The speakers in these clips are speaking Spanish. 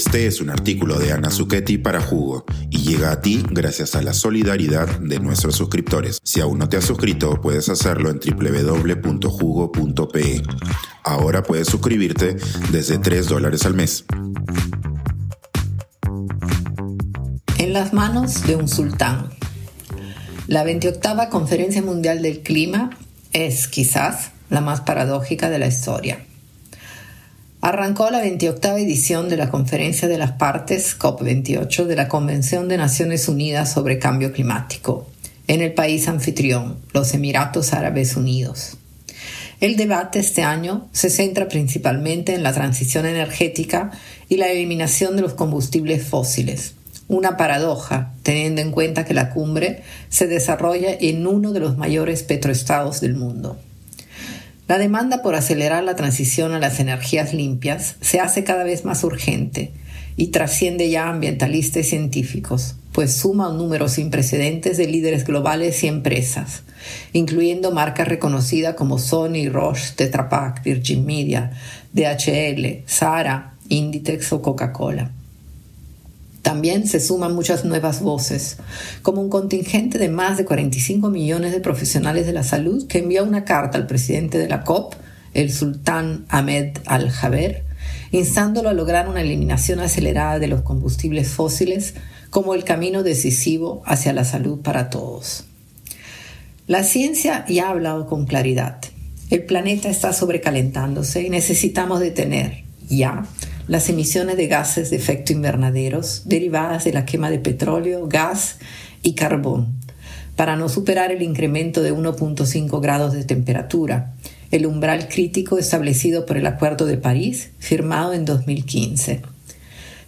Este es un artículo de Ana Zucchetti para Jugo y llega a ti gracias a la solidaridad de nuestros suscriptores. Si aún no te has suscrito, puedes hacerlo en www.jugo.pe. Ahora puedes suscribirte desde 3 dólares al mes. En las manos de un sultán. La 28 Conferencia Mundial del Clima es quizás la más paradójica de la historia. Arrancó la 28 edición de la Conferencia de las Partes COP28 de la Convención de Naciones Unidas sobre Cambio Climático en el país anfitrión, los Emiratos Árabes Unidos. El debate este año se centra principalmente en la transición energética y la eliminación de los combustibles fósiles, una paradoja teniendo en cuenta que la cumbre se desarrolla en uno de los mayores petroestados del mundo. La demanda por acelerar la transición a las energías limpias se hace cada vez más urgente y trasciende ya a ambientalistas y científicos, pues suma un número sin precedentes de líderes globales y empresas, incluyendo marcas reconocidas como Sony, Roche, Tetra Pak, Virgin Media, DHL, Sara, Inditex o Coca-Cola. También se suman muchas nuevas voces, como un contingente de más de 45 millones de profesionales de la salud que envió una carta al presidente de la COP, el sultán Ahmed al-Jaber, instándolo a lograr una eliminación acelerada de los combustibles fósiles como el camino decisivo hacia la salud para todos. La ciencia ya ha hablado con claridad. El planeta está sobrecalentándose y necesitamos detener ya las emisiones de gases de efecto invernaderos derivadas de la quema de petróleo, gas y carbón, para no superar el incremento de 1.5 grados de temperatura, el umbral crítico establecido por el Acuerdo de París, firmado en 2015.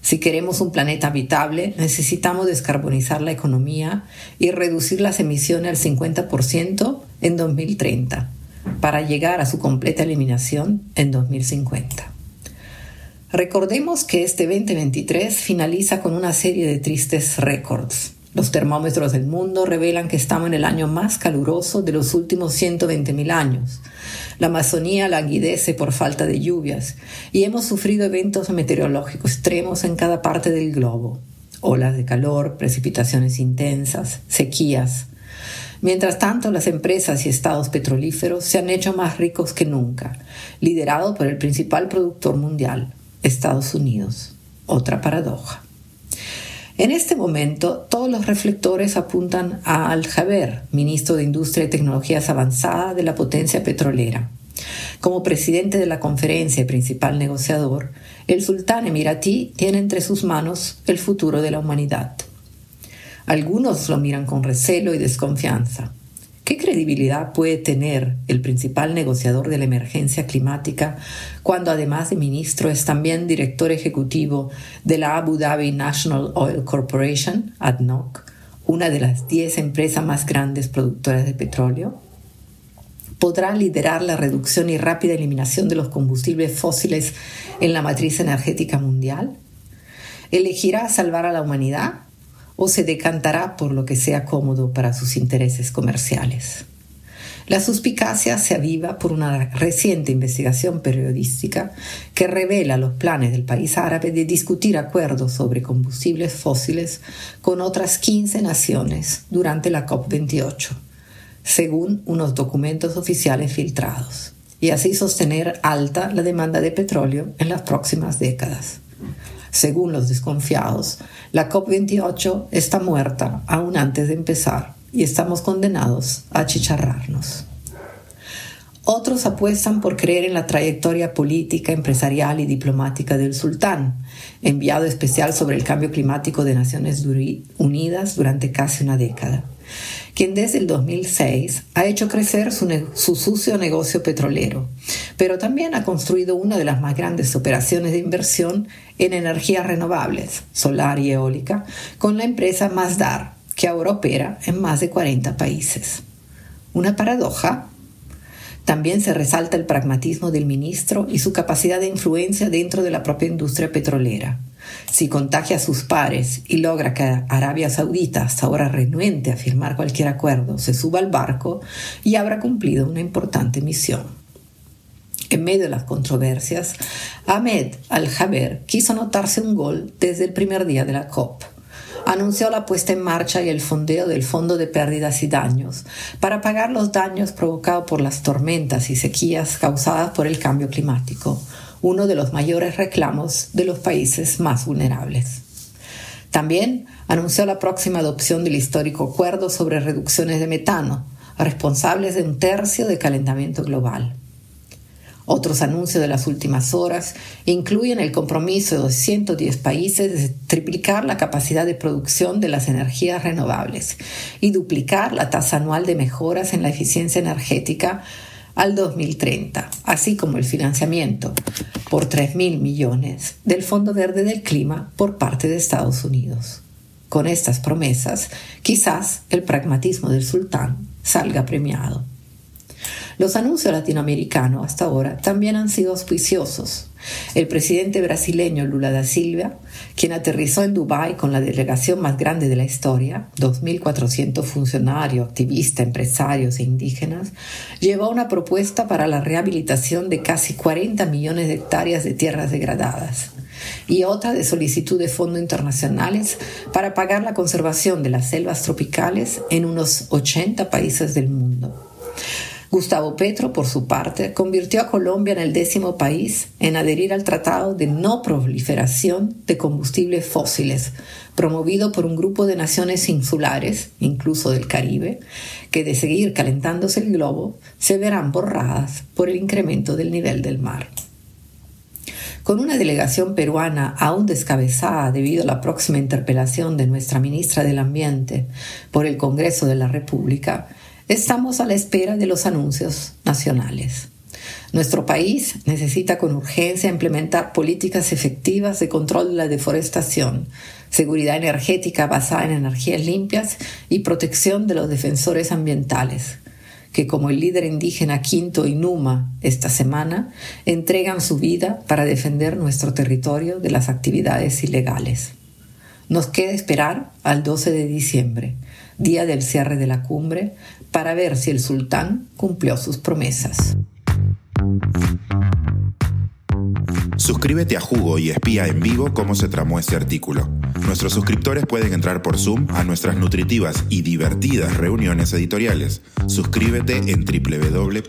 Si queremos un planeta habitable, necesitamos descarbonizar la economía y reducir las emisiones al 50% en 2030, para llegar a su completa eliminación en 2050. Recordemos que este 2023 finaliza con una serie de tristes récords. Los termómetros del mundo revelan que estamos en el año más caluroso de los últimos 120.000 años. La Amazonía languidece por falta de lluvias y hemos sufrido eventos meteorológicos extremos en cada parte del globo. Olas de calor, precipitaciones intensas, sequías. Mientras tanto, las empresas y estados petrolíferos se han hecho más ricos que nunca, liderado por el principal productor mundial, Estados Unidos. Otra paradoja. En este momento, todos los reflectores apuntan a Al-Jaber, ministro de Industria y Tecnologías Avanzadas de la potencia petrolera. Como presidente de la conferencia y principal negociador, el sultán emiratí tiene entre sus manos el futuro de la humanidad. Algunos lo miran con recelo y desconfianza. ¿Qué credibilidad puede tener el principal negociador de la emergencia climática cuando además de ministro es también director ejecutivo de la Abu Dhabi National Oil Corporation, ADNOC, una de las 10 empresas más grandes productoras de petróleo? ¿Podrá liderar la reducción y rápida eliminación de los combustibles fósiles en la matriz energética mundial? ¿Elegirá salvar a la humanidad o se decantará por lo que sea cómodo para sus intereses comerciales. La suspicacia se aviva por una reciente investigación periodística que revela los planes del país árabe de discutir acuerdos sobre combustibles fósiles con otras 15 naciones durante la COP28, según unos documentos oficiales filtrados, y así sostener alta la demanda de petróleo en las próximas décadas. Según los desconfiados, la COP28 está muerta aún antes de empezar y estamos condenados a achicharrarnos. Otros apuestan por creer en la trayectoria política, empresarial y diplomática del sultán, enviado especial sobre el cambio climático de Naciones Unidas durante casi una década quien desde el 2006 ha hecho crecer su, su, sucio negocio petrolero, pero también ha construido una de las más grandes operaciones de inversión en energías renovables, solar y eólica, con la empresa Masdar, que ahora opera en más de 40 países. Una paradoja también se resalta el pragmatismo del ministro y su capacidad de influencia dentro de la propia industria petrolera. Si contagia a sus pares y logra que Arabia Saudita, hasta ahora renuente a firmar cualquier acuerdo, se suba al barco y habrá cumplido una importante misión. En medio de las controversias, Ahmed Al-Jaber quiso anotarse un gol desde el primer día de la COP. Anunció la puesta en marcha y el fondeo del Fondo de Pérdidas y Daños para pagar los daños provocados por las tormentas y sequías causadas por el cambio climático, uno de los mayores reclamos de los países más vulnerables. También anunció la próxima adopción del histórico acuerdo sobre reducciones de metano, responsables de un tercio del calentamiento global. Otros anuncios de las últimas horas incluyen el compromiso de 210 países de triplicar la capacidad de producción de las energías renovables y duplicar la tasa anual de mejoras en la eficiencia energética al 2030, así como el financiamiento por 3.000 millones del Fondo Verde del Clima por parte de Estados Unidos. Con estas promesas, quizás el pragmatismo del sultán salga premiado. Los anuncios latinoamericanos hasta ahora también han sido auspiciosos. El presidente brasileño Lula da Silva, quien aterrizó en Dubái con la delegación más grande de la historia, 2.400 funcionarios, activistas, empresarios e indígenas, llevó una propuesta para la rehabilitación de casi 40 millones de hectáreas de tierras degradadas y otra de solicitud de fondos internacionales para pagar la conservación de las selvas tropicales en unos 80 países del mundo. Gustavo Petro, por su parte, convirtió a Colombia en el décimo país en adherir al Tratado de No Proliferación de Combustibles Fósiles, promovido por un grupo de naciones insulares, incluso del Caribe, que de seguir calentándose el globo se verán borradas por el incremento del nivel del mar. Con una delegación peruana aún descabezada debido a la próxima interpelación de nuestra ministra del Ambiente por el Congreso de la República, Estamos a la espera de los anuncios nacionales. Nuestro país necesita con urgencia implementar políticas efectivas de control de la deforestación, seguridad energética basada en energías limpias y protección de los defensores ambientales, que como el líder indígena Quinto Inuma esta semana, entregan su vida para defender nuestro territorio de las actividades ilegales. Nos queda esperar al 12 de diciembre, día del cierre de la cumbre, para ver si el sultán cumplió sus promesas. Suscríbete a Jugo y espía en vivo cómo se tramó este artículo. Nuestros suscriptores pueden entrar por Zoom a nuestras nutritivas y divertidas reuniones editoriales. Suscríbete en www.jugo.pe.